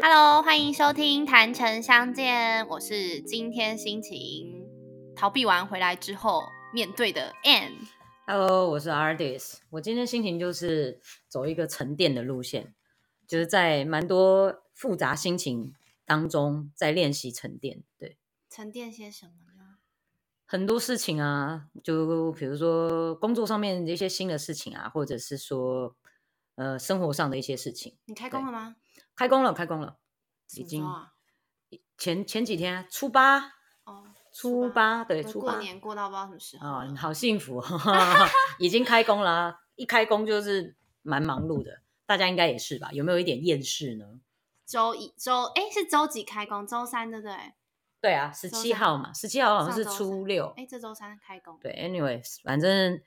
Hello，欢迎收听《谈城相见》，我是今天心情逃避完回来之后面对的 Anne。Hello，我是 Artist。我今天心情就是走一个沉淀的路线，就是在蛮多复杂心情当中在练习沉淀。对，沉淀些什么呢？很多事情啊，就比如说工作上面的一些新的事情啊，或者是说呃生活上的一些事情。你开工了吗？开工了，开工了，已经啊？前前几天啊初八，哦，初八对初八年过到不知道什么时候啊、了。好幸福、哦，已经开工了啊。一开工就是蛮忙碌的，大家应该也是吧？有没有一点厌世呢？周一周哎是周几开工？周三对不对？对啊，十七号嘛，十七号好像是初六。哎，这周三开工。对，anyways，反正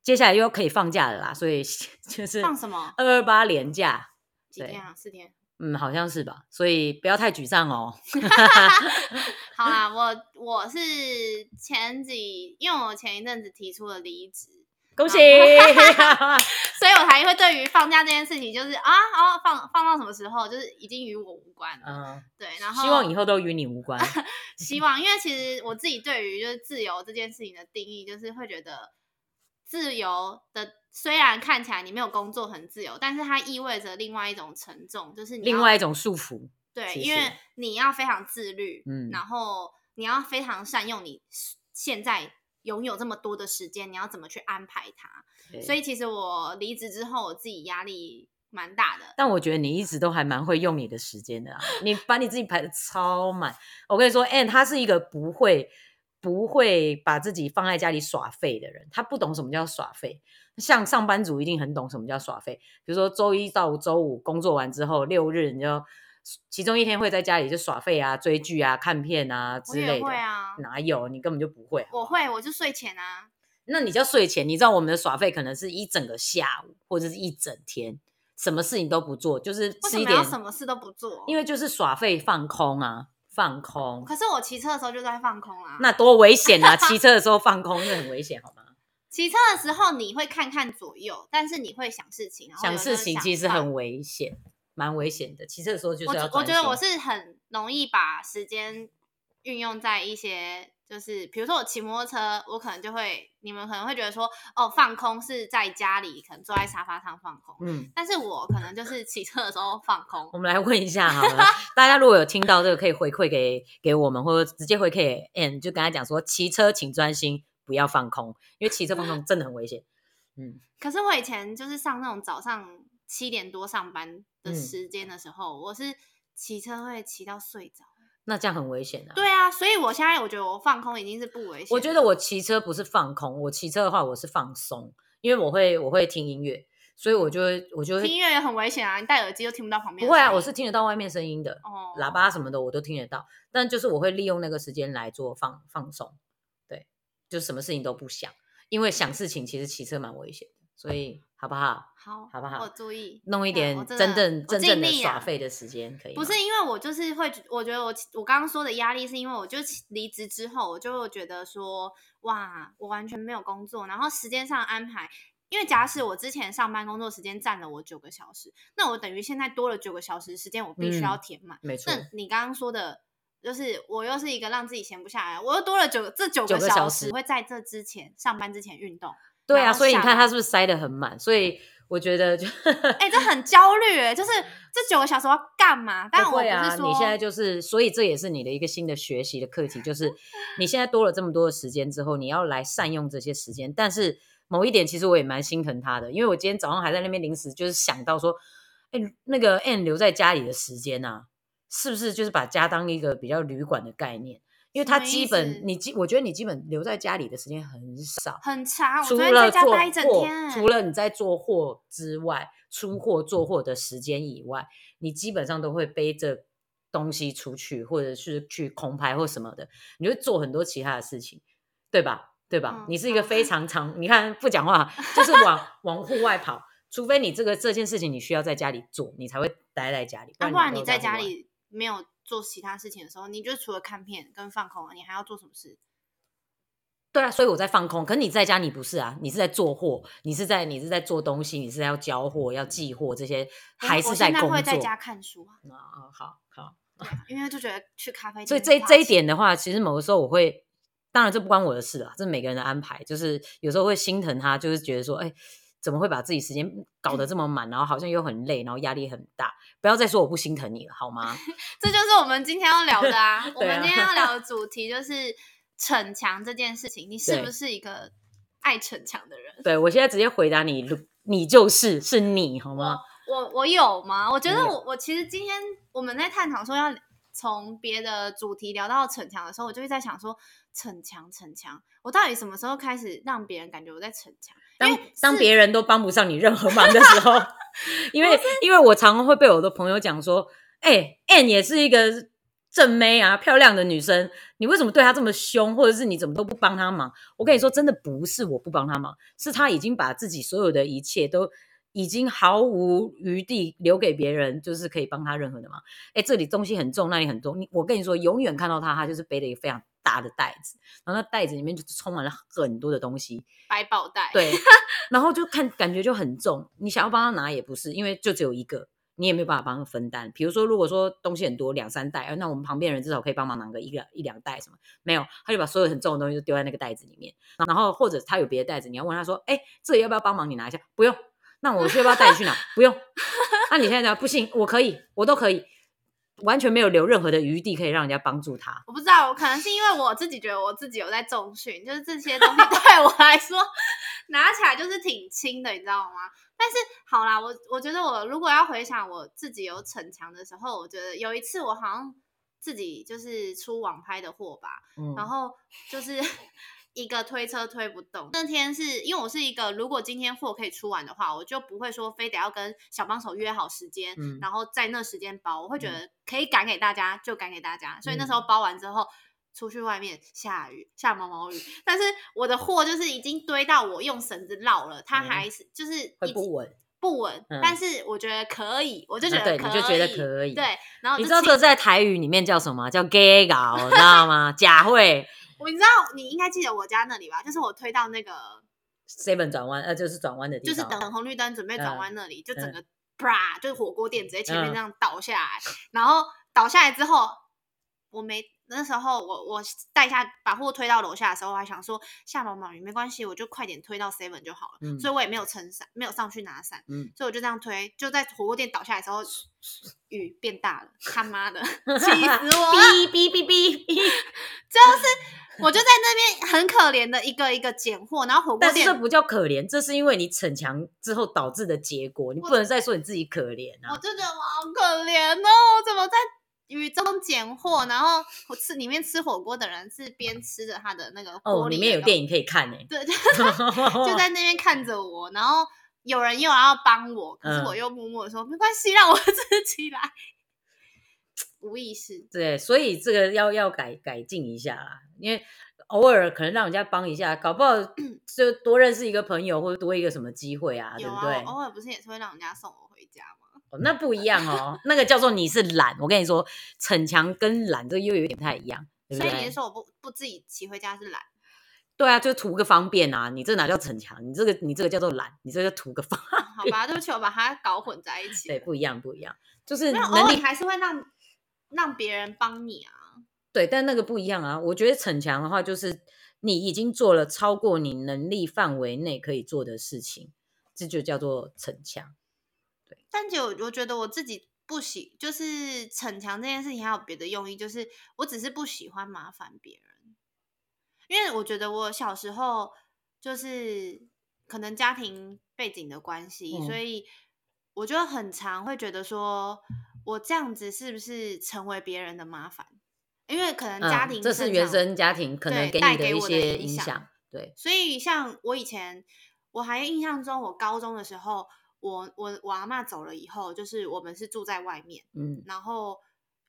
接下来又可以放假了啦，所以 就是放什么？二二八连假，对几天啊？四天。嗯，好像是吧？所以不要太沮丧哦。好啦，我我是前几，因为我前一阵子提出了离职，恭喜！所以我才会对于放假这件事情，就是啊，哦，放放到什么时候，就是已经与我无关了。嗯，对，然后希望以后都与你无关。希望，因为其实我自己对于就是自由这件事情的定义，就是会觉得自由的虽然看起来你没有工作很自由，但是它意味着另外一种沉重，就是你另外一种束缚，对，因为你要非常自律，嗯然后你要非常善用你现在拥有这么多的时间，你要怎么去安排它？所以其实我离职之后，我自己压力蛮大的。但我觉得你一直都还蛮会用你的时间的啊，你把你自己排的超满。我跟你说，Anne 他是一个不会不会把自己放在家里耍废的人，他不懂什么叫耍废。像上班族一定很懂什么叫耍废，比如说周一到周五工作完之后，六日你就其中一天会在家里就耍废啊、追剧啊、看片啊之类的。会啊，哪有？你根本就不会。我会，我就睡前啊。那你叫睡前，你知道我们的耍废可能是一整个下午或者是一整天，什么事情都不做，就是吃一点，什么事都不做？因为就是耍废放空啊，放空，可是我骑车的时候就在放空啊。那多危险啊！骑 车的时候放空，那很危险，好吗？骑车的时候你会看看左右，但是你会想事情，然后想事情其实很危险，蛮危险的。骑车的时候就是我要觉我觉得我是很容易把时间运用在一些，就是比如说我骑摩托车，我可能就会，你们可能会觉得说，哦，放空是在家里可能坐在沙发上放空，嗯。但是我可能就是骑车的时候放空。我们来问一下好了，大家如果有听到这个，可以回馈给给我们，或者直接回馈给 N，就跟他讲说，骑车请专心，不要放空，因为骑车放空真的很危险。嗯，可是我以前就是上那种早上七点多上班的嗯时间的时候，我是骑车会骑到睡着。那这样很危险啊。对啊，所以我现在我觉得我放空已经是不危险。我觉得我骑车不是放空，我骑车的话我是放松，因为我会我会听音乐，所以我就会我就会听音乐也很危险啊，你戴耳机又听不到旁边不会啊，我是听得到外面声音的，哦喇叭什么的我都听得到，但就是我会利用那个时间来做放放松，对，就什么事情都不想，因为想事情其实骑车蛮危险的，所以好不好？好，好不好我注意弄一嗯点我真正真正的耍废的时间可以？不是因为我就是会，我觉得我我刚刚说的压力是因为我就离职之后，我就觉得说，哇，我完全没有工作，然后时间上安排。因为假使我之前上班工作时间占了我九个小时，那我等于现在多了九个小时时间，我必须要嗯填满。没错，那你刚刚说的，就是我又是一个让自己闲不下来，我又多了九这九九个小个小时会在这之前上班之前运动。对啊，所以你看他是不是塞得很满？所以我觉得就哎、这很焦虑哎，就是这九个小时我要干嘛？但我不是说你现在就是，所以这也是你的一个新的学习的课题，就是 你现在多了这么多的时间之后，你要来善用这些时间。但是某一点，其实我也蛮心疼他的，因为我今天早上还在那边临时就是想到说，哎，那个 N 留在家里的时间啊，是不是就是把家当一个比较旅馆的概念？因为他基本你基，我觉得你基本留在家里的时间很少，很长，除了做货除了你在做货之外，出货做货的时间以外，你基本上都会背着东西出去，或者是去空拍或什么的，你会做很多其他的事情，对吧？对吧？嗯你是一个非常长，你看不讲话，就是往往户外跑，除非你这个这件事情你需要在家里做，你才会待在家里。啊，不然你在家里没有做其他事情的时候，你就除了看片跟放空，你还要做什么事？对啊，所以我在放空。可是你在家，你不是啊，你是在做货，你是在你是在做东西，你是要交货、要寄货这些，还是我现在在工作？会在家看书啊，啊啊，好好。因为就觉得去咖啡店所以这这一点的话，其实某个时候我会，当然这不关我的事啊，这是每个人的安排。就是有时候会心疼他，就是觉得说，哎，怎么会把自己时间搞得这么满，然后好像又很累，然后压力很大。不要再说我不心疼你了，好吗？这就是我们今天要聊的啊。我们今天要聊的 主题就是逞强这件事情，你是不是一个爱逞强的人？对我现在直接回答你，你就是是你，好吗？我我有吗？我觉得我我其实今天我们在探讨说要从别的主题聊到逞强的时候，我就会在想说逞强逞强，我到底什么时候开始让别人感觉我在逞强？因当当别人都帮不上你任何忙的时候，因为因为我常常会被我的朋友讲说，哎、，Anne 也是一个正妹啊，漂亮的女生，你为什么对她这么凶，或者是你怎么都不帮她忙？我跟你说，真的不是我不帮她忙，是她已经把自己所有的一切都。已经毫无余地留给别人，就是可以帮她任何的忙。哎，这里东西很重，那里很重。你我跟你说，永远看到她，她就是背了一个非常大的袋子，然后那袋子里面就充满了很多的东西。百宝袋，对，然后就看感觉就很重，你想要帮他拿也不是，因为就只有一个，你也没有办法帮他分担。比如说，如果说东西很多，两三袋，呃那我们旁边人至少可以帮忙拿个一两一两袋什么？没有，他就把所有很重的东西都丢在那个袋子里面，然后或者他有别的袋子，你要问他说，哎，这个要不要帮忙你拿一下？不用，那我需要不要带你去拿？不用，那你现在讲不行，我可以，我都可以，完全没有留任何的余地可以让人家帮助他。我不知道，可能是因为我自己觉得我自己有在重训，就是这些东西 对我来说拿起来就是挺轻的，你知道吗？但是好啦，我我觉得我如果要回想我自己有逞强的时候，我觉得有一次我好像自己就是出网拍的货吧，嗯，然后就是一个推车推不动。那天是因为我是一个，如果今天货可以出完的话，我就不会说非得要跟小帮手约好时间，嗯然后在那时间包。我会觉嗯得可以赶给大家就赶给大家，所以那时候嗯包完之后。出去外面下雨，下毛毛雨，但是我的货就是已经堆到我用绳子绕了，它嗯还是就是会不稳。不稳，嗯但是我觉得可以，我就觉得可以，你就觉得可以对，然后你知道这在台语里面叫什么？叫 gay 搞，知道吗？假会我你知道你应该记得我家那里吧？就是我推到那个 seven 转弯，呃，就是转弯的地就是。等红绿灯准备转嗯弯那里，就整嗯个啪，就是火锅店直接前面嗯这样倒下来，然后倒下来之后，我没那时候我我带下把货推到楼下的时候，我还想说下毛毛雨没关系，我就快点推到 seven 就好了，嗯所以我也没有撑伞，没有上去拿伞，嗯，所以我就这样推，就在火锅店倒下来的时候，雨变大了，他妈的，气死我了！哔哔哔哔哔。就是我就在那边很可怜的一个一个捡货，然后火锅店但是这不叫可怜，这是因为你逞强之后导致的结果，你不能再说你自己可怜我啊。就觉得我好可怜哦，我怎么在雨中捡货？然后我吃里面吃火锅的人是边吃着他的那个锅哦，里里面有电影可以看呢、对，就就 在那边看着我，然后有人又要帮我，可是嗯我又默默的说、没关系，让我 自己来，无意识。对，所以这个要要改改进一下啦，因为偶尔可能让人家帮一下，搞不好就多认识一个朋友，或者多一个什么机会啊，对不对？偶尔不是也是会让人家送我回家吗？哦那不一样哦，那个叫做你是懒。我跟你说，逞强跟懒这个又有点不太一样，对不对所以你是？说我不不自己骑回家是懒？对啊，就图个方便啊。你这哪叫逞强？你这个你这个叫做懒，你这个图个方。好吧，对不起，我把它搞混在一起对，不一样，不一样，就是没有，偶能力尔还是会让让别人帮你啊。对，但那个不一样啊。我觉得逞强的话，就是你已经做了超过你能力范围内可以做的事情，这就叫做逞强。但就我觉得我自己不喜，就是逞强这件事情还有别的用意，就是我只是不喜欢麻烦别人，因为我觉得我小时候就是可能家庭背景的关系，嗯所以我就很常会觉得说，我这样子是不是成为别人的麻烦？因为可能家庭、嗯、这是原生家庭可能给你的一带给我的些影响。对，所以像我以前，我还印象中，我高中的时候，我我我阿妈走了以后，就是我们是住在外面，嗯。然后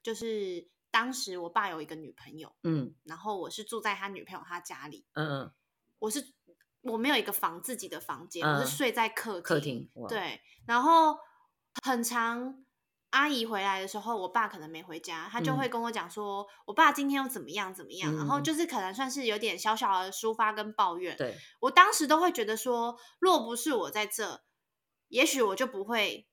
就是当时我爸有一个女朋友，嗯。然后我是住在他女朋友他家里，嗯嗯，我是我没有一个房自己的房间，我嗯。是睡在客厅，客厅对，然后很长阿姨回来的时候，我爸可能没回家，他就嗯。会跟我讲说，我爸今天又怎么样怎么样，然后嗯就是可能算是有点小小的抒发跟抱怨。对，我当时都会觉得说，若不是我在这，也许我就不会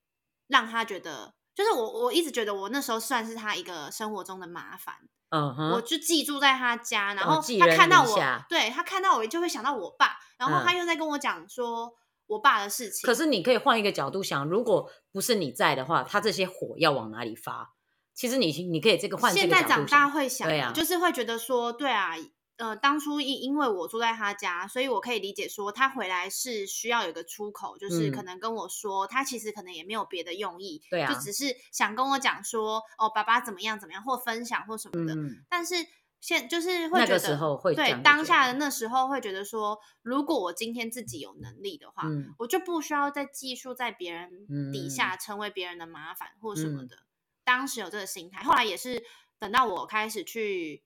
让他觉得，就是我我一直觉得我那时候算是他一个生活中的麻烦，嗯我，就寄住在他家，然后他看到我，对他看到我就会想到我爸，然后嗯他又在跟我讲说我爸的事情。可是你可以换一个角度想，如果不是你在的话，他这些火要往哪里发？其实你你可以这个换这现在长大，会想，对啊就是会觉得说，对啊，呃，当初因因为我住在他家，所以我可以理解说他回来是需要有个出口，就是嗯。可能跟我说，他其实可能也没有别的用意，对啊。就只是想跟我讲说，哦，爸爸怎么样怎么样，或分享或什么的。嗯，但是现就是会觉得个时候会对当下的那时候会觉得说，如果我今天自己有能力的话，嗯。我就不需要再寄宿在别人底嗯。下，成为别人的麻烦或什么嗯。的。当时有这个心态，后来也是等到我开始去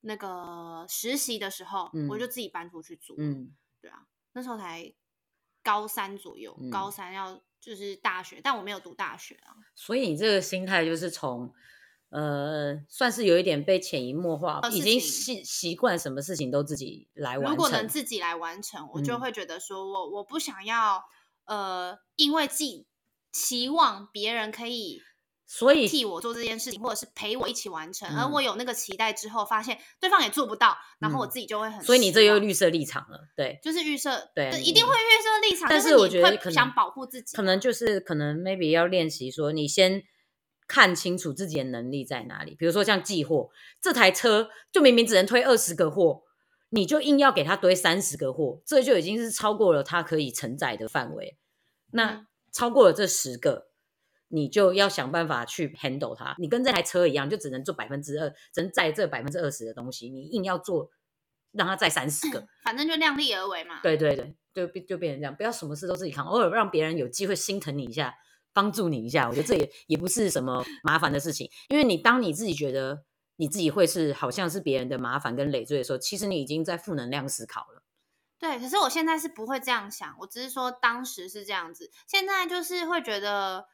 那个实习的时候，我就嗯自己搬出去住。嗯，对啊，那时候才高三左右，高嗯三要就是大学，但我没有读大学啊。所以你这个心态就是从。呃，算是有一点被潜移默化，已经习习惯什么事情都自己来完成。如果能自己来完成，我就嗯会觉得说我我不想要呃，因为自己期望别人可以所以替我做这件事情，或者是陪我一起完成，而嗯我有那个期待之后，发现对方也做不到，然后我嗯自己就会很。所以你这又绿色立场了，对。就是预设，对一定会预设立场，但是我觉得可能想保护自己，可能就是可能 maybe 要练习说，你先看清楚自己的能力在哪里。比如说像寄货，这台车就明明只能推二十个货，你就硬要给他堆三十个货，这就已经是超过了他可以承载的范围。那嗯超过了这十个，你就要想办法去 handle 它。你跟这台车一样，就只能做百分之二，只能载这百分之二十的东西，你硬要做让它载三十个，反正就量力而为嘛。对对对，就变就变成这样，不要什么事都自己扛，偶尔让别人有机会心疼你一下，帮助你一下，我觉得这也也不是什么麻烦的事情，因为你当你自己觉得你自己会是好像是别人的麻烦跟累赘的时候，其实你已经在负能量思考了。对，可是我现在是不会这样想，我只是说当时是这样子，现在就是会觉得，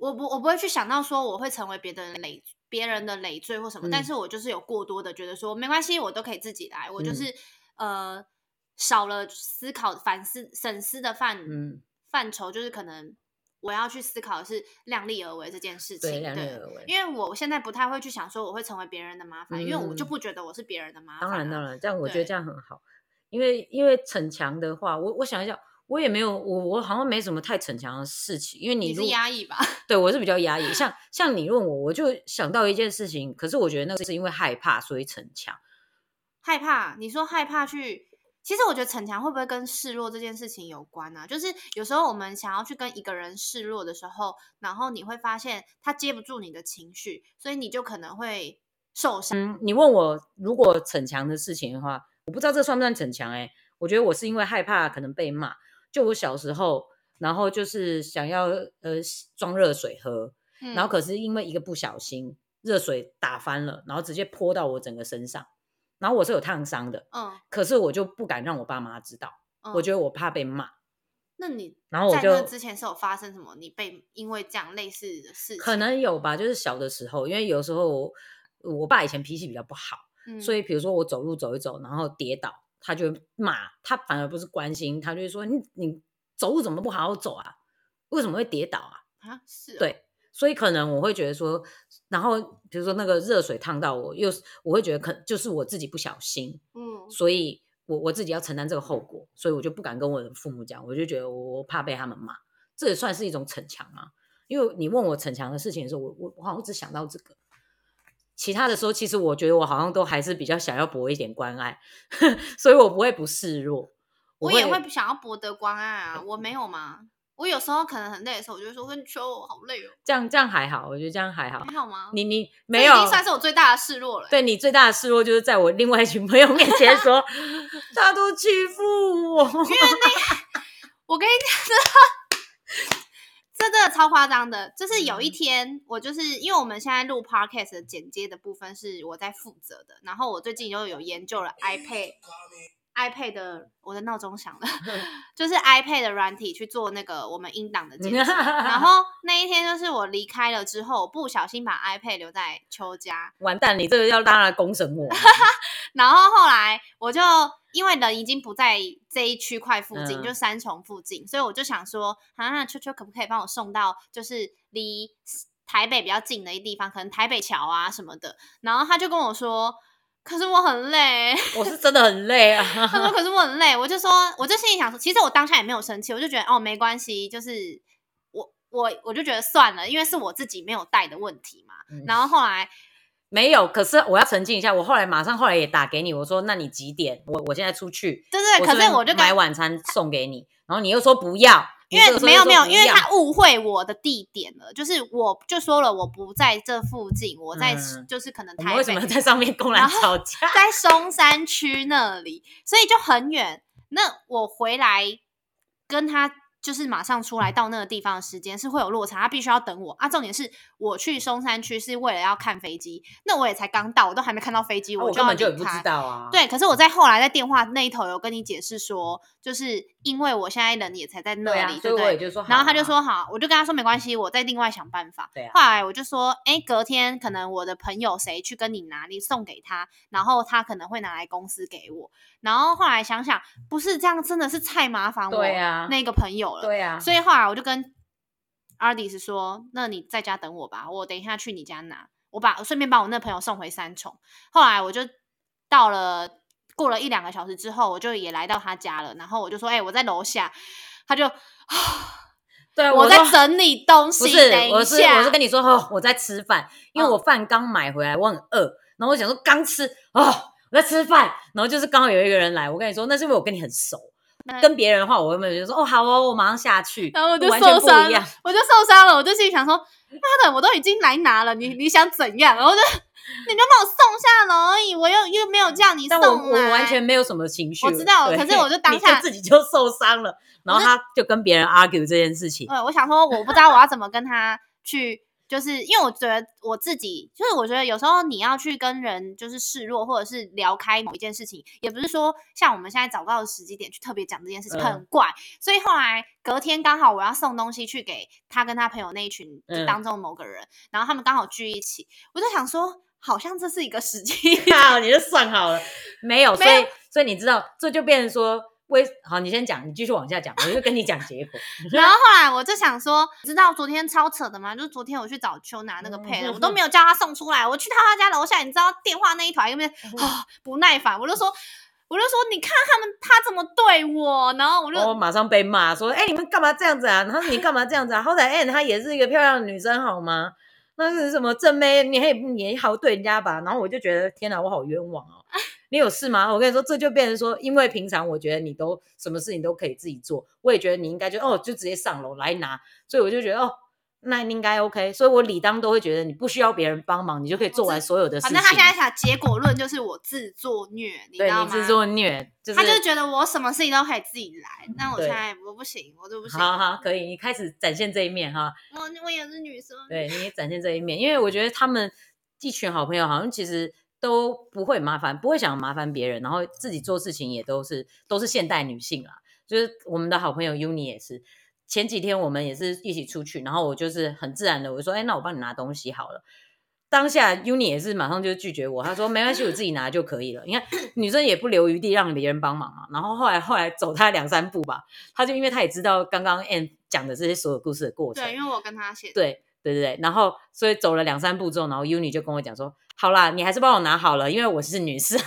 我不我不会去想到说我会成为别的人累别人的累赘或什么，但嗯。是我就是有过多的觉得说没关系，我都可以自己来，我就嗯。是、呃少了思考反思审思的范嗯，范畴，就是可能我要去思考的是量力而为这件事情，对，量力而为。因为我现在不太会去想说我会成为别人的麻烦，因为我就嗯。不觉得我是别人的麻烦、啊。当然，当然，这样我觉得这样很好，因为因为逞强的话，我我想一下，我也没有，我我好像没什么太逞强的事情，因为你你是压抑吧？对我是比较压抑，像像你问我，我就想到一件事情，可是我觉得那个是因为害怕所以逞强。害怕，你说害怕去，其实我觉得逞强会不会跟示弱这件事情有关呢、就是有时候我们想要去跟一个人示弱的时候，然后你会发现他接不住你的情绪，所以你就可能会受伤。嗯，你问我如果逞强的事情的话，我不知道这算不算逞强哎、我觉得我是因为害怕可能被骂，就我小时候，然后就是想要呃装热水喝，嗯然后可是因为一个不小心，热水打翻了，然后直接泼到我整个身上，然后我是有烫伤的，嗯，可是我就不敢让我爸妈知道，嗯。我觉得我怕被骂，那你然后我在那就之前是有发生什么？你被因为这样类似的事情，可能有吧，就是小的时候，因为有时候我我爸以前脾气比较不好，嗯，所以比如说我走路走一走，然后跌倒，他就骂，他反而不是关心，他就会说你你走路怎么不好好走啊？为什么会跌倒啊？啊是哦，对，所以可能我会觉得说，然后比如说那个热水烫到我，又是我会觉得可就是我自己不小心，嗯所以我我自己要承担这个后果，所以我就不敢跟我的父母讲，我就觉得我我怕被他们骂，这也算是一种逞强啊。因为你问我逞强的事情的时候，我我我好像只想到这个，其他的时候其实我觉得我好像都还是比较想要博一点关爱，所以我不会不示弱。我也会想要博得关爱啊，我没有吗？我有时候可能很累的时候，我就会说跟你说我好累哦，这样这样还好，我觉得这样还好还。好吗？你你这没有已经算是我最大的示弱了。对你最大的示弱，就是在我另外一群朋友面前说，他都欺负我。因为那我跟你讲，这真的超夸张的。就是有一嗯天，我就是因为我们现在录 podcast 的剪接的部分是我在负责的，然后我最近又有研究了 iPad iPad 的我的闹钟响了，就是 iPad 的软体去做那个我们音档的剪辑。然后那一天就是我离开了之后，不小心把 iPad 留在邱家，完蛋，你这个要当然公审我。然后后来我就因为人已经不在这一区块附近，嗯就三重附近，所以我就想说，啊，那秋秋可不可以帮我送到就是离台北比较近的一地方，可能台北桥啊什么的。然后他就跟我说，可是我很累。我是真的很累啊。他说：“可是我很累。”我就说，我就心里想说，其实我当下也没有生气，我就觉得哦，没关系，就是我我我就觉得算了，因为是我自己没有带的问题嘛。嗯然后后来没有，可是我要澄清一下，我后来马上后来也打给你，我说那你几点？我我现在出去，对对，可是我就跟买晚餐送给你，然后你又说不要，因为没有没有，因为他误会我的地点了，就是我就说了我不在这附近，我在嗯就是可能台北为什么在上面公然吵架？在松山区那里，所以就很远。那我回来跟他就是马上出来到那个地方的时间是会有落差，他必须要等我啊。重点是我去松山区是为了要看飞机，那我也才刚到，我都还没看到飞机，啊我根本就不知。道啊。对，可是我在后来在电话那一头有跟你解释说，就是因为我现在人也才在那里，对不对？我也就说好啊，然后他就说好，我就跟他说没关系，我再另外想办法。对啊后来我就说，哎，隔天可能我的朋友谁去跟你拿，你送给他，然后他可能会拿来公司给我。然后后来想想，不是这样，真的是太麻烦我对啊那个朋友了。对啊，所以后来我就跟阿迪斯说，那你在家等我吧，我等一下去你家拿，我把顺便把我那朋友送回三重。后来我就到了，过了一两个小时之后，我就也来到他家了，然后我就说，哎、我在楼下，他就 对我在说整理东西，不是等，一我是下我是跟你说哦，我在吃饭，因为嗯我饭刚买回来，我很饿，然后我想说刚吃哦，我在吃饭，然后就是刚好有一个人来，我跟你说，那是因为我跟你很熟，那跟别人的话，我会不会就说哦好哦，我马上下去，然后我就受伤了。，我就受伤了，我就心里想说，妈的，我都已经来拿了，你你想怎样？然后就你就把我送下楼而已，我又又没有叫你送来，我我完全没有什么情绪，我知道可是我就当 你下自己就受伤了，然后他就跟别人 argue 这件事情，对，我想说，我不知道我要怎么跟他去，就是因为我觉得我自己，就是我觉得有时候你要去跟人就是示弱，或者是聊开某一件事情，也不是说像我们现在找到的时机点去特别讲这件事情，嗯很怪。所以后来隔天刚好我要送东西去给他跟他朋友那一群当中的某个人，然后他们刚好聚一起，我就想说，好像这是一个时机。好，你就算好了，没有，所以所以你知道，这就变成说。为好，你先讲，你继续往下讲，我就跟你讲结果。然后后来我就想说，知道昨天超扯的吗？就是昨天我去找秋拿那个配的，我都没有叫他送出来。我去到他家楼下，你知道电话那一团有没有啊不耐烦？我就说，我就说，你看他们他怎么对我，然后我就、我马上被骂说：“哎、你们干嘛这样子啊？然后你干嘛这样子啊？好歹哎、她也是一个漂亮的女生好吗？那是什么正妹，你也你也好对人家吧？”然后我就觉得天哪，我好冤枉哦！你有事吗？我跟你说，这就变成说，因为平常我觉得你都什么事情都可以自己做，我也觉得你应该就哦，就直接上楼来拿，所以我就觉得哦，那应该 OK，所以我理当都会觉得你不需要别人帮忙，你就可以做完所有的事情。反正他现在想结果论就是我自作虐，你知道吗？对你自作虐，就是他就是觉得我什么事情都可以自己来，但我对现在我不行，我就不行。好好可以，你开始展现这一面哈。我我也是女生，对，你也展现这一面，因为我觉得他们一群好朋友好像其实都不会麻烦，不会想麻烦别人，然后自己做事情也都是都是现代女性啦。就是我们的好朋友 Uni 也是，前几天我们也是一起出去，然后我就是很自然的我就说，哎，那我帮你拿东西好了。当下 Uni 也是马上就拒绝我，他说没关系，我自己拿就可以了。你看女生也不留余地让别人帮忙嘛。然后后来后来走他两三步吧，他就因为他也知道刚刚 Anne 讲的这些所有故事的过程，对，因为我跟他写，对对对对，然后所以走了两三步之后，然后 Uni 就跟我讲说：“好啦，你还是帮我拿好了，因为我是女生。”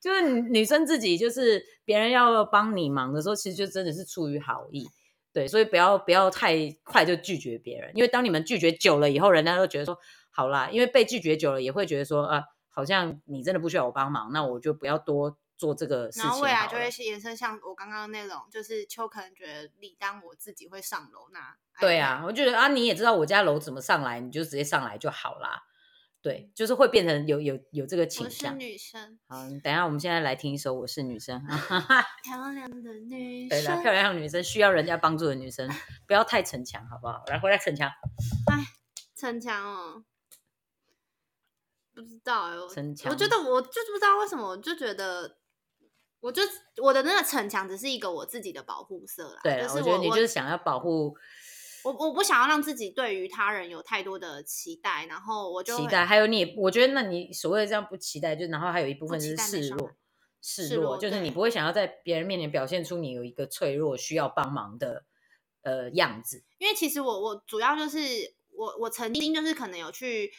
就是女生自己，就是别人要帮你忙的时候，其实就真的是出于好意，对，所以不要不要太快就拒绝别人，因为当你们拒绝久了以后，人家都觉得说好啦，因为被拒绝久了也会觉得说啊，好像你真的不需要我帮忙，那我就不要多做这个事情然后未来就会延伸像我刚刚那种，就是秋可能觉得理当我自己会上楼那。对啊，，我觉得啊，你也知道我家楼怎么上来，你就直接上来就好啦。对，就是会变成有有有这个我是倾向。女生，好，等一下我们现在来听一首《我是女生》。漂亮的女生。漂亮的女生需要人家帮助的女生，不要太逞强，好不好？来，回来逞强。哎逞强哦。不知道哎、我逞强我觉得我就是不知道为什么，我就觉得，我就我的那个逞强只是一个我自己的保护色啦。对啊，就是我觉得你就是想要保护我我不想要让自己对于他人有太多的期待，然后我就期待，还有你，我觉得那你所谓的这样不期待，就然后还有一部分是示弱示弱，就是你不会想要在别人面前表现出你有一个脆弱需要帮忙的呃样子。因为其实我我主要就是我我曾经就是可能有去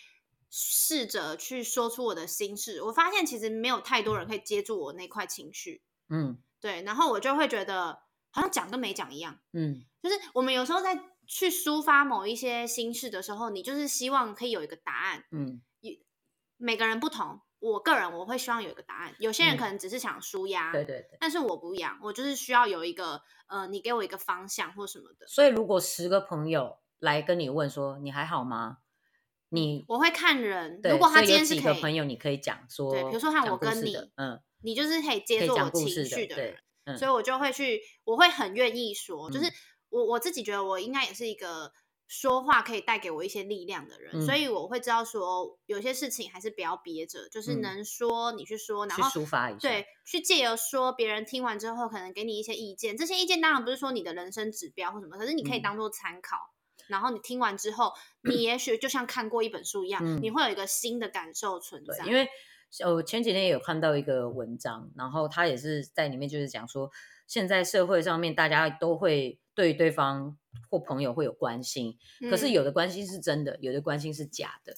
试着去说出我的心事，我发现其实没有太多人可以接住我那块情绪，嗯对，然后我就会觉得好像讲跟没讲一样。嗯，就是我们有时候在去抒发某一些心事的时候，你就是希望可以有一个答案。嗯每个人不同，我个人我会希望有一个答案。有些人嗯可能只是想舒压，对对对。但是我不一样，我就是需要有一个呃，你给我一个方向或什么的。所以如果十个朋友来跟你问说你还好吗？你我会看人，对如果他所以有今天是可以，几个朋友，你可以讲说，对比如说像讲故我跟你的嗯，你就是可以可以接受我讲故事的情绪的人，对，嗯所以我就会去，我会很愿意说，就是嗯。我我自己觉得我应该也是一个说话可以带给我一些力量的人，所嗯。以我会知道说有些事情还是不要憋着，就是嗯。能说你去说，然去后抒发一下，对，去借由说别人听完之后可能给你一些意见，这些意见当然不是说你的人生指标或什么，可是你可以嗯。当做参考。然后你听完之后，你也许就像看过一本书一样，嗯你会有一个新的感受存在。，因为呃我前几天也有看到一个文章，然后他也是在里面就是讲说，现在社会上面大家都会对对方或朋友会有关心，可是嗯有的关心是真的，有的关心是假的。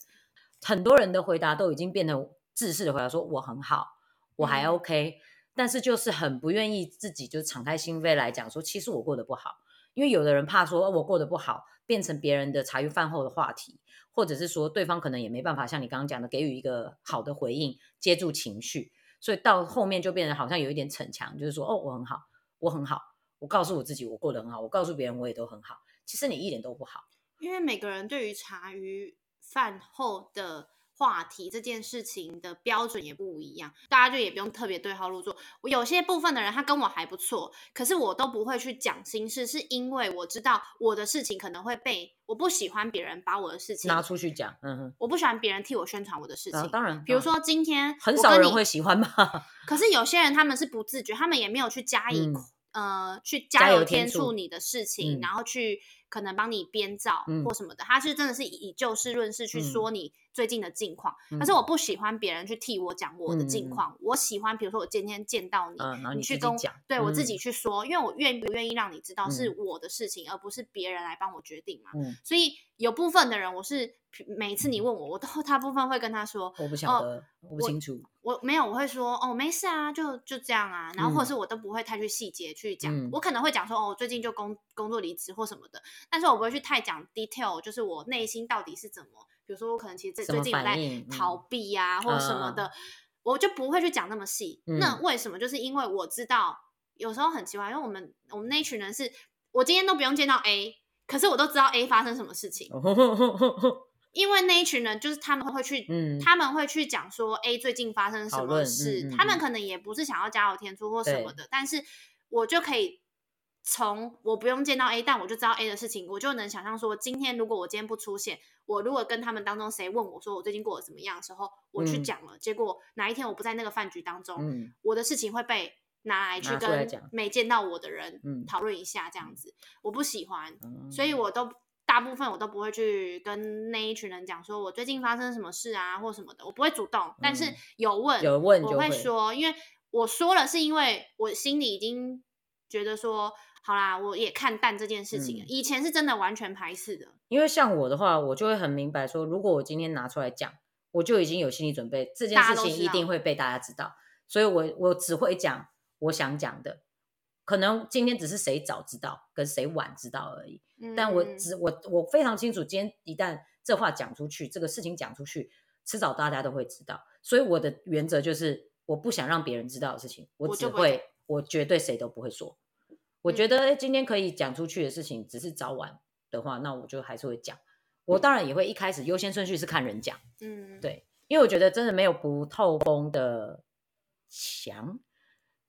很多人的回答都已经变成自私的回答，说我很好，我还嗯 OK，、但是就是很不愿意自己就敞开心扉来讲说，其实我过得不好。因为有的人怕说、哦我过得不好，变成别人的茶余饭后的话题，或者是说对方可能也没办法像你刚刚讲的给予一个好的回应，接住情绪，所以到后面就变得好像有一点逞强，就是说哦我很好，我很好，我告诉我自己我过得很好，我告诉别人我也都很好，其实你一点都不好。因为每个人对于茶余饭后的话题这件事情的标准也不一样，大家就也不用特别对号入座。我有些部分的人他跟我还不错，可是我都不会去讲心事，是因为我知道我的事情可能会被我不喜欢别人把我的事情拿出去讲，嗯哼，我不喜欢别人替我宣传我的事情。啊当然，比如说今天很少人会喜欢吧，可是有些人他们是不自觉，他们也没有去加以、嗯呃去加加油油添醋你的事情，嗯然后去可能帮你编造嗯或什么的。他是真的是以就事论事去嗯说你最近的近况。嗯可是我不喜欢别人去替我讲我的近况，我喜欢比如说我今天见到你，嗯，你你去跟我讲，对我自嗯。己去说，因为我愿不愿意让你知道是嗯。我的事情，而不是别人来帮我决定嘛。嗯，所以有部分的人，我是每次你问我，我都大部分会跟他说，我不晓哦得，我不清楚，我没有，我会说哦，没事啊，就就这样啊，然后或是我都不会太去细节去讲，嗯。我可能会讲说哦，我最近就工工作离职或什么的，但是我不会去太讲 detail，就是我内心到底是怎么，比如说我可能其实最最近有在逃嗯避呀、或者什么的，嗯我就不会去讲那么细。那嗯。为什么？就是因为我知道有时候很奇怪，因为我们我们那一群人是我今天都不用见到 A，可是我都知道 A 发生什么事情，因为那一群人就是他们会去，嗯他们会去讲说 A 最近发生什么事，嗯嗯他们嗯。可能也不是想要加油添醋或什么的，但是我就可以从我不用见到 A，但我就知道 A 的事情，我就能想象说，今天如果我今天不出现，我如果跟他们当中谁问我说我最近过得怎么样的时候，我去嗯。讲了，结果哪一天我不在那个饭局当中，嗯。我的事情会被拿来去跟没见到我的人嗯。讨论一下，这样子，我不喜欢。嗯所以我都大部分我都不会去跟那一群人讲说我最近发生什么事啊或什么的，我不会主动，但是嗯有问有问我会。说，因为我说了是因为我心里已经觉得说，好啦，我也看淡这件事情。嗯。以前是真的完全排斥的，因为像我的话，我就会很明白说，如果我今天拿出来讲，我就已经有心理准备，这件事情一定会被大家知道，所以我我只会讲我想讲的，可能今天只是谁早知道跟谁晚知道而已，但我嗯只我我非常清楚，今天一旦这话讲出去，这个事情讲出去，迟早大家都会知道，所以我的原则就是，我不想让别人知道的事情，我只会，我绝对谁都不会说。我觉嗯得诶今天可以讲出去的事情，只是早晚的话，那我就还是会讲。我当然也会一开始优先顺序是看人讲，嗯，对因为我觉得真的没有不透风的墙，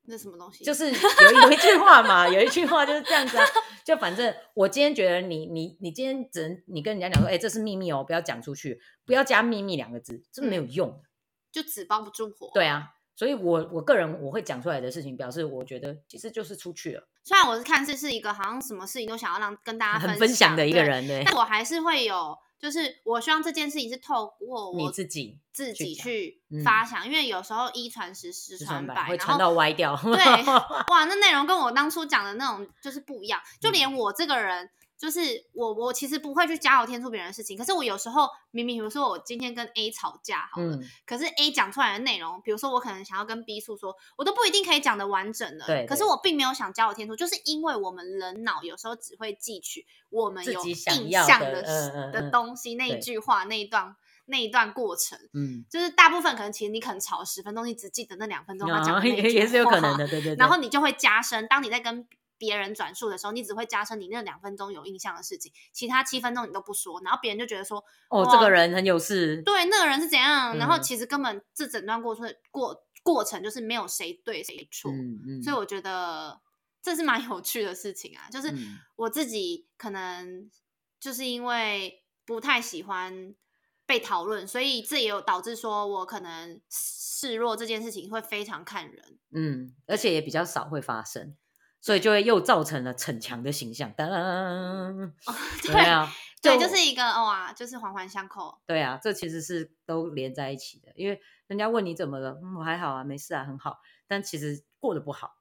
那什么东西？就是有有一句话嘛，有一句话就是这样子啊，就反正我今天觉得你你你今天只能你跟人家讲说，哎、这是秘密哦，不要讲出去，不要加秘密两个字，这没有用的。就纸包不住火。对，啊，所以我我个人我会讲出来的事情，表示我觉得其实就是出去了，虽然我是看似是一个好像什么事情都想要让跟大家很分分享的一个人，对但我还是会有，就是我希望这件事情是透过你我自己自己去嗯发想，因为有时候一传十，十传百，会传到歪掉。对，哇，那内容跟我当初讲的那种就是不一样。就嗯连我这个人，就是我我其实不会去加油添醋别人的事情，可是我有时候明明比如说我今天跟 A 吵架好了，嗯，可是 A 讲出来的内容，比如说我可能想要跟 B 诉说，我都不一定可以讲的完整的。对对可是我并没有想加油添醋，就是因为我们人脑有时候只会记取我们有印象的的嗯嗯嗯东西，那一句话，那一段那一段过程。嗯，就是大部分可能其实你可能吵十分钟，你只记得那两分钟他讲的那一句也也是有可能的，对对对。然后你就会加深。当你在跟别人转述的时候，你只会加深你那两分钟有印象的事情，其他七分钟你都不说，然后别人就觉得说，哦，哇这个人很有事，对，那个人是怎样，然后嗯。其实根本这整段过程过过程就是没有谁对谁错，嗯嗯，所以我觉得这是蛮有趣的事情啊，就是嗯。我自己可能就是因为不太喜欢被讨论，所以这也有导致说我可能示弱这件事情会非常看人。嗯，而且也比较少会发生，所以就会又造成了逞强的形象。当对啊，对，就是一个哇，就是环环相扣。对啊，这其实是都连在一起的，因为人家问你怎么了，嗯，我还好啊，没事啊，很好，但其实过得不好。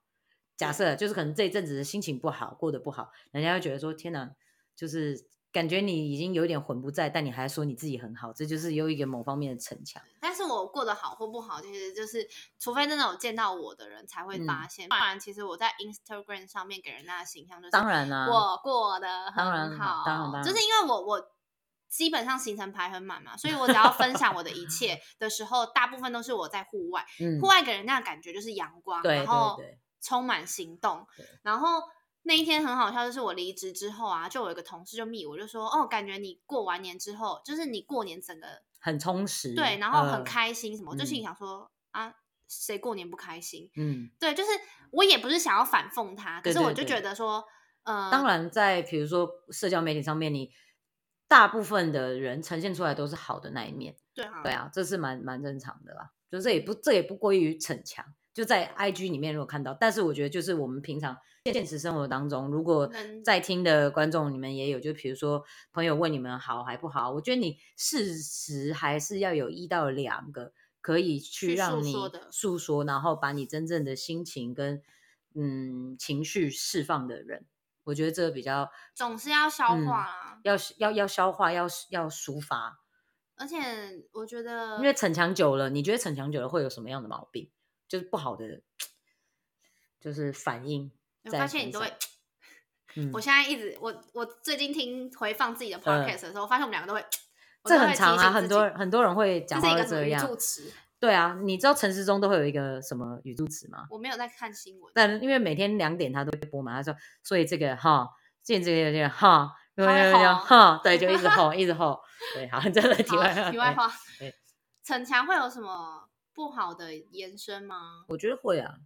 假设就是可能这一阵子的心情不好，过得不好，人家会觉得说天哪，就是感觉你已经有点魂不在，但你还说你自己很好，这就是有一个某方面的逞强。但是我过得好或不好，其实就是除非真的有见到我的人才会嗯发现，不然其实我在 Instagram 上面给人家的形象就是，当然啦、我过得当然很好，当然当然就是因为我我基本上行程排很满嘛，所以我只要分享我的一切 的时候，大部分都是我在户外，嗯户，外给人家的感觉就是阳光，然后充满行动，然后。那一天很好笑，就是我离职之后啊，就有一个同事就密我，就说哦，感觉你过完年之后，就是你过年整个很充实，对，然后很呃，开心什么，我就心想说啊，谁过年不开心？嗯。对，就是我也不是想要反讽他，可是我就觉得说，呃，当然，在比如说社交媒体上面，你大部分的人呈现出来都是好的那一面，对啊，对啊，这是蛮蛮正常的啦。就这也不这也不过于逞强，就在 IG 里面如果看到，但是我觉得就是我们平常现实生活当中，如果在听的观众你们也有，就比如说朋友问你们好还不好，我觉得你事实还是要有一到两个可以去去让你诉说的诉说，然后把你真正的心情跟嗯情绪释放的人，我觉得这个比较总是要消嗯化啦。要要要消化，要要抒发，而且我觉得，因为逞强久了，你觉得逞强久了会有什么样的毛病？就是不好的，就是反应我发现你都会。嗯我，现在一直，我我最近听回放自己的 podcast 的时候，我发现我们两个都会，我这很长啊，很多人很多人会这讲话是一个什么助。词，对啊，你知道陈时中都会有一个什么语助词吗？我没有在看新闻，但因为每天两点他都会播嘛，他说，所以这个哈，见这个这个哈，他会吼哈，对，就一直吼，一直吼，对，好，这个题外话，题外对，话对，逞强会有什么不好的延伸吗？我觉得会啊，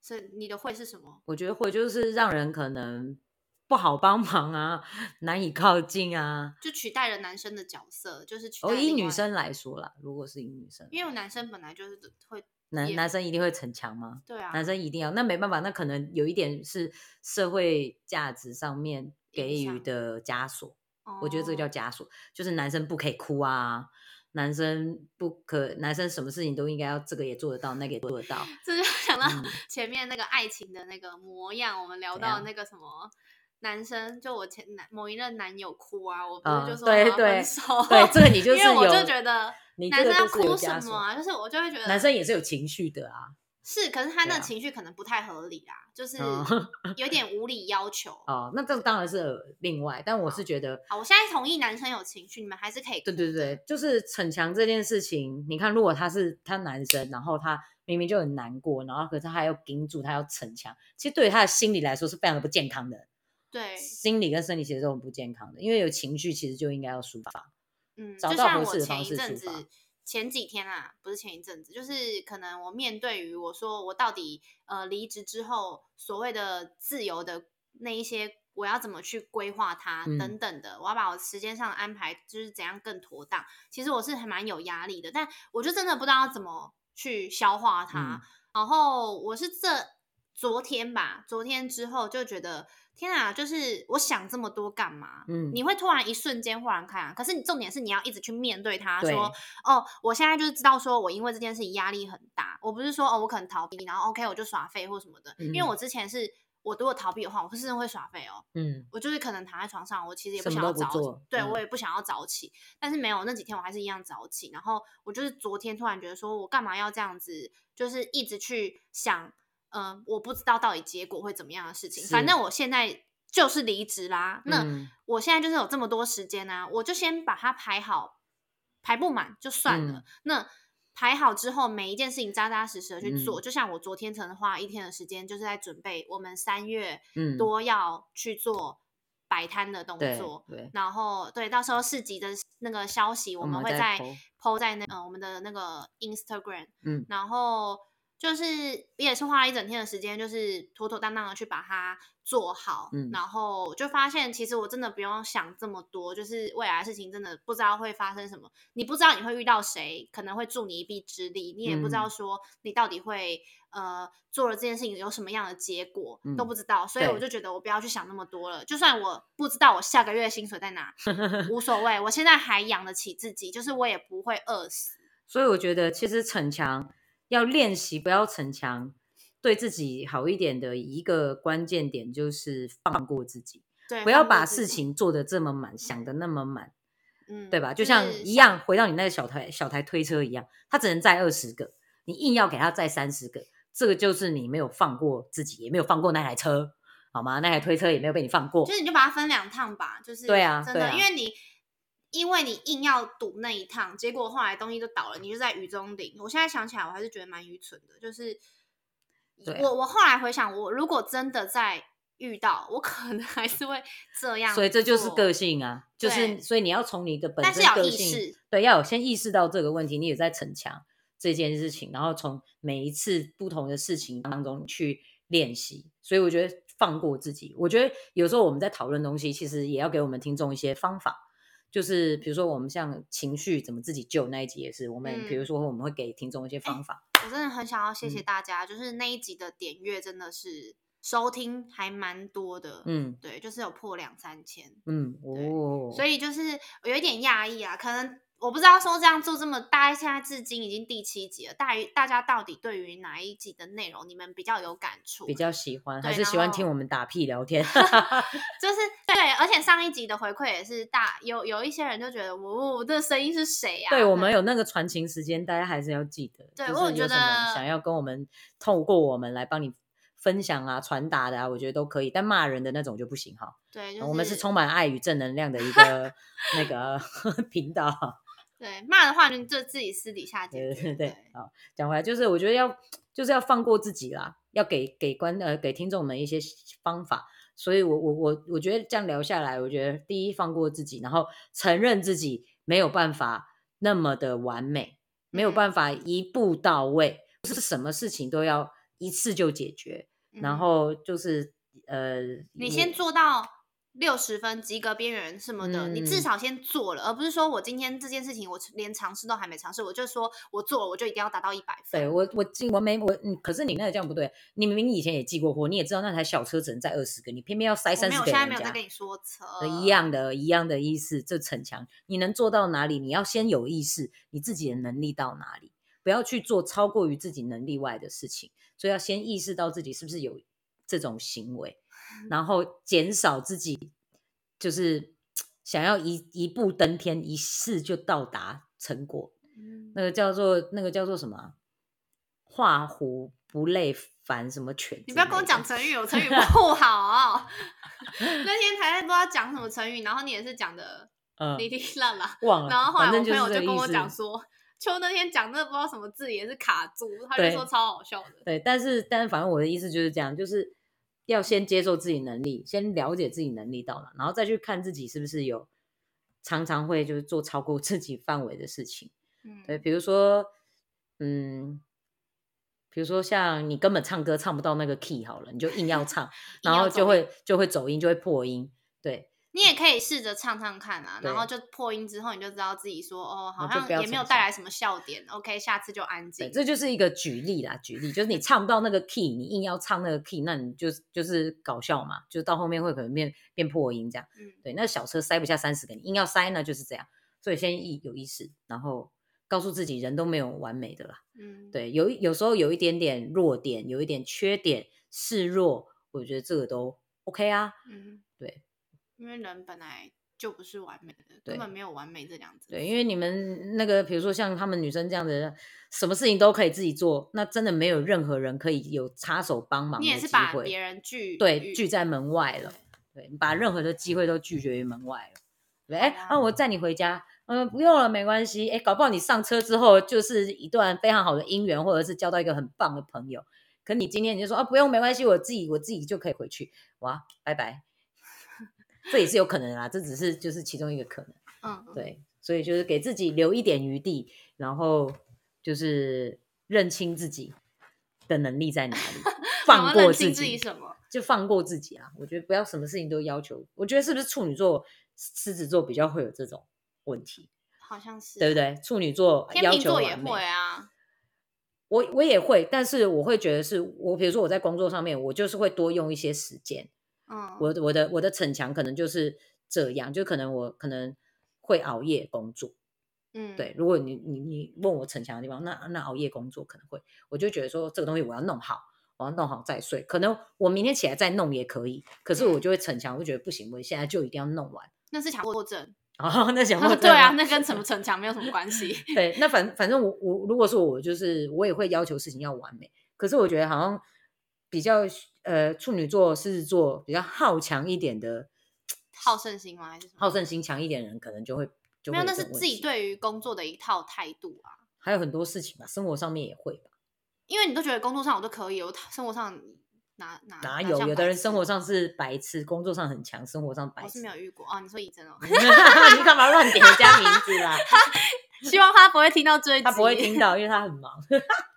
所以你的会是什么？我觉得会，就是让人可能不好帮忙啊，难以靠近啊。就取代了男生的角色，就是取代哦，以女生来说啦，如果是以女生，因为男生本来就是会男男生一定会逞强吗？对啊，男生一定要，那没办法，那可能有一点是社会价值上面给予的枷锁。我觉得这个叫哦枷锁，就是男生不可以哭啊，男生不可，男生什么事情都应该要这个也做得到，那个也做得到。这就想到嗯 前面那个爱情的那个模样，我们聊到那个什么。男生就我前男某一任男友哭啊，我不啊是就说我要对对分手，对，这个你 就是因为我就觉得男生要哭什么啊？就是我就会觉得男生也是有情绪的啊。是，可是他那情绪可能不太合理啦，就是哦 有点无理要求。哦，那这当然是另外，但我是觉得，好，我现在同意男生有情绪，你们还是可以对对对，就是逞强这件事情，你看，如果他是他男生，然后他明明就很难过，然后可是他还要顶住，他要逞强，其实对于他的心理来说是非常的不健康的，对，心理跟生理其实都很不健康的，因为有情绪其实就应该要抒发。嗯，找到合适的方式抒发前几天啊，不是前一阵子，就是可能我面对于我说我到底呃离职之后所谓的自由的那一些，我要怎么去规划它嗯等等的，我要把我时间上的安排就是怎样更妥当。其实我是还蛮有压力的，但我就真的不知道怎么去消化它。嗯然后我是这昨天吧，昨天之后就觉得天啊，就是我想这么多干嘛？嗯你会突然一瞬间豁然开朗，可是你重点是你要一直去面对它，对说哦，我现在就是知道说我因为这件事情压力很大，我不是说哦我可能逃避，然后 OK 我就耍废或什么的，因为嗯我之前是。我如果逃避的话，我是真的会耍废哦。嗯我就是可能躺在床上，我其实也不想要早对、嗯我也不想要早起，但是没有那几天我还是一样早起。然后我就是昨天突然觉得说，我干嘛要这样子，就是一直去想，嗯、我不知道到底结果会怎么样的事情。反正我现在就是离职啦，那嗯我现在就是有这么多时间啊，我就先把它排好，排不满就算了。嗯那排好之后，每一件事情扎扎实实的去嗯做。就像我昨天曾花一天的时间，就是在准备我们三月嗯多要去做摆摊的动对作。对然后对，到时候市集的那个消息，我我们会在 po PO 在那呃我们的那个 Instagram，嗯然后就是也是花了一整天的时间，就是妥妥当当的去把它做好，嗯然后就发现其实我真的不用想这么多，就是未来的事情真的不知道会发生什么，你不知道你会遇到谁，可能会助你一臂之力，你也不知道嗯说你到底会。呃，做了这件事情有什么样的结果、嗯都不知道，所以我就觉得我不要去想那么多了。就算我不知道我下个月薪水在哪，无所谓，我现在还养得起自己，就是我也不会饿死。所以我觉得，其实逞强要练习，不要逞强，对自己好一点的一个关键点就是放过自己，对，不要把事情做得这么满，想的那么满，嗯，对吧？就就是像一样，回到你那个小台小台推车一样，它只能载二十个，你硬要给它载三十个，这个就是你没有放过自己，也没有放过那台车，好吗？那台推车也没有被你放过就，是你就把它分两趟吧，就是对啊真的，因为你因为你硬要赌那一趟，结果后来东西都倒了，你就在雨中淋。我现在想起来，我还是觉得蛮愚蠢的，就是我我后来回想，我如果真的在遇到，我可能还是会这样，所以这就是个性啊，就是所以你要从你的本但是要意身个性识，对，要有先意识到这个问题，你也在逞强这件事情，然后从每一次不同的事情当中去练习。所以我觉得放过自己，我觉得有时候我们在讨论东西，其实也要给我们听众一些方法。就是比如说我们像情绪怎么自己救那一集也是，我们、比如嗯。说我们会给听众一些方法。我真的很想要谢谢嗯。大家，就是那一集的点阅真的是收听还蛮多的，嗯。对，就是有破两三千，嗯哦，所以就是有一点讶异啊，可能我不知道说这样做这么，大概现在至今已经第七集了，大于大家到底对于哪一集的内容你们比较有感触？比较喜欢，还是喜欢听我们打屁聊天。就是对，而且上一集的回馈也是大有有一些人就觉得我我的声音是谁呀、对我们有那个传情时间，大家还是要记得。对就是我觉得想要跟我们透过我们来帮你分享啊、传达的啊，我觉得都可以。但骂人的那种就不行哈。对，就是我们是充满爱与正能量的一个 那个频道。对骂的话就就自己私底下解决，对对对，好，讲回来就是我觉得要就是要放过自己啦，要给给观呃给听众们一些方法。所以我我我我觉得这样聊下来，我觉得第一放过自己，然后承认自己没有办法那么的完美，没有嗯办法一步到位，不是什么事情都要一次就解决。然嗯后就是呃，你先做到六十分及格边缘什么的，你至嗯少先做了，而不是说我今天这件事情我连尝试都还没尝试，我就说我做了我就一定要达到一百分。对我我记我没我嗯，可是你那个这样不对，你明明以前也寄过货，你也知道那台小车只能载二十个，你偏偏要塞我没有，三十给人家现在没有在。跟你说车呃，一样的，一样的意思，这逞强，你能做到哪里？你要先有意识，你自己的能力到哪里，不要去做超过于自己能力外的事情。所以要先意识到自己是不是有这种行为，然后减少自己就是想要一一步登天，一试就到达成果。嗯那个叫做那个叫做什么啊？画虎不累烦什么犬？你不要跟我讲。成语，我成语 不好、那天才在不知道讲什么成语，然后你也是讲的嗯，哩哩啦啦，忘了。然后后来我朋友就跟我讲说，秋那天讲那个不知道什么字也是卡住，他就对说超好笑的。对，但是但是反正我的意思就是这样，就是要先接受自己能力，先了解自己能力到了，然后再去看自己是不是有常常会就是做超过自己范围的事情。嗯，对，比如说，嗯，比如说像你根本唱歌唱不到那个 key 好了，你就硬要唱，然后就会就会走音，就会破音。对，你也可以试着唱唱看啊，然后就破音之后，你就知道自己说哦，好像也没有逞带来什么笑点。OK，下次就安对，静。这就是一个举例啦，举例就是你唱不到那个 key，你硬要唱那个 key，那你就就是搞笑嘛，就是到后面会可能变变破音这样。嗯，对，那小车塞不下三十个，你硬要塞呢，就是这样。所以先意有意识，然后告诉自己人都没有完美的啦。嗯，对，有有时候有一点点弱点，有一点缺点，示弱，我觉得这个都 OK 啊。嗯，对，因为人本来就不是完美的，根本没有完美这两字。对，因为你们那个，比如说像他们女生这样的，什么事情都可以自己做，那真的没有任何人可以有插手帮忙的机你也是把会别人拒对拒拒在门外了，对，你把任何的机会都拒绝于门外了。对，哎、好啊那、我载你回家，嗯，不用了，没关系。哎，搞不好你上车之后就是一段非常好的姻缘，或者是交到一个很棒的朋友。可你今天你就说啊，不用，没关系，我自己我自己就可以回去。哇，拜拜。这也是有可能啊，这只是就是其中一个可能。嗯，嗯，对，所以就是给自己留一点余地，然后就是认清自己的能力在哪里，放过自己自己己，什么？就放过自己啊！我觉得不要什么事情都要求。我觉得是不是处女座、狮子座比较会有这种问题，好像是，对不？对？处女座要天秤座也求完美，会啊。我我也会，但是我会觉得是我，比如说我在工作上面，我就是会多用一些时间。嗯，我我的我的逞强可能就是这样，就可能我可能会熬夜工作。嗯，对，如果你你你问我逞强的地方，那那熬夜工作可能会，我就觉得说这个东西我要弄好，我要弄好再睡。可能我明天起来再弄也可以，可是我嗯就会逞强，我就觉得不行，我现在就一定要弄完。那是强迫症。哦，那想过 对啊，那跟什么逞强没有什么关系。对，那反反正我我如果说我就是我也会要求事情要完美，可是我觉得好像比较呃处女座、狮子座比较好强一点的，好胜心吗？还是？好胜心强一点的人，可能就会就没有，那是自己对于工作的一套态度啊。还有很多事情吧，生活上面也会吧。因为你都觉得工作上我都可以，我生活上哪哪哪有？像有的人生活上是白痴，工作上很强，生活上白痴。我是没有遇过哦。你说以真哦，你干嘛乱点人家名字啦？希望他不会听到这一集，他不会听到，因为他很忙。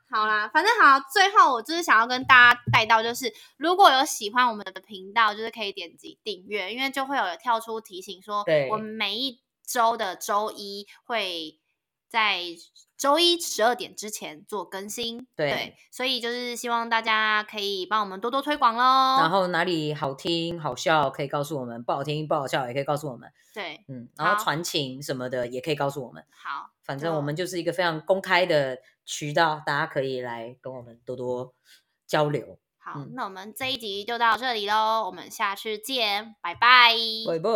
好啦，反正好，最后我就是想要跟大家带到，就是如果有喜欢我们的频道，就是可以点击订阅，因为就会有跳出提醒说，对我们每一周的周一会在周一十二点之前做更新，对所以就是希望大家可以帮我们多多推广喽。然后哪里好听好笑可以告诉我们，不好听不好笑也可以告诉我们。对，嗯，然后传情什么的也可以告诉我们。好，反正我们就是一个非常公开的渠道，大家可以来跟我们多多交流。好，嗯那我们这一集就到这里喽，我们下次见，拜拜。拜拜。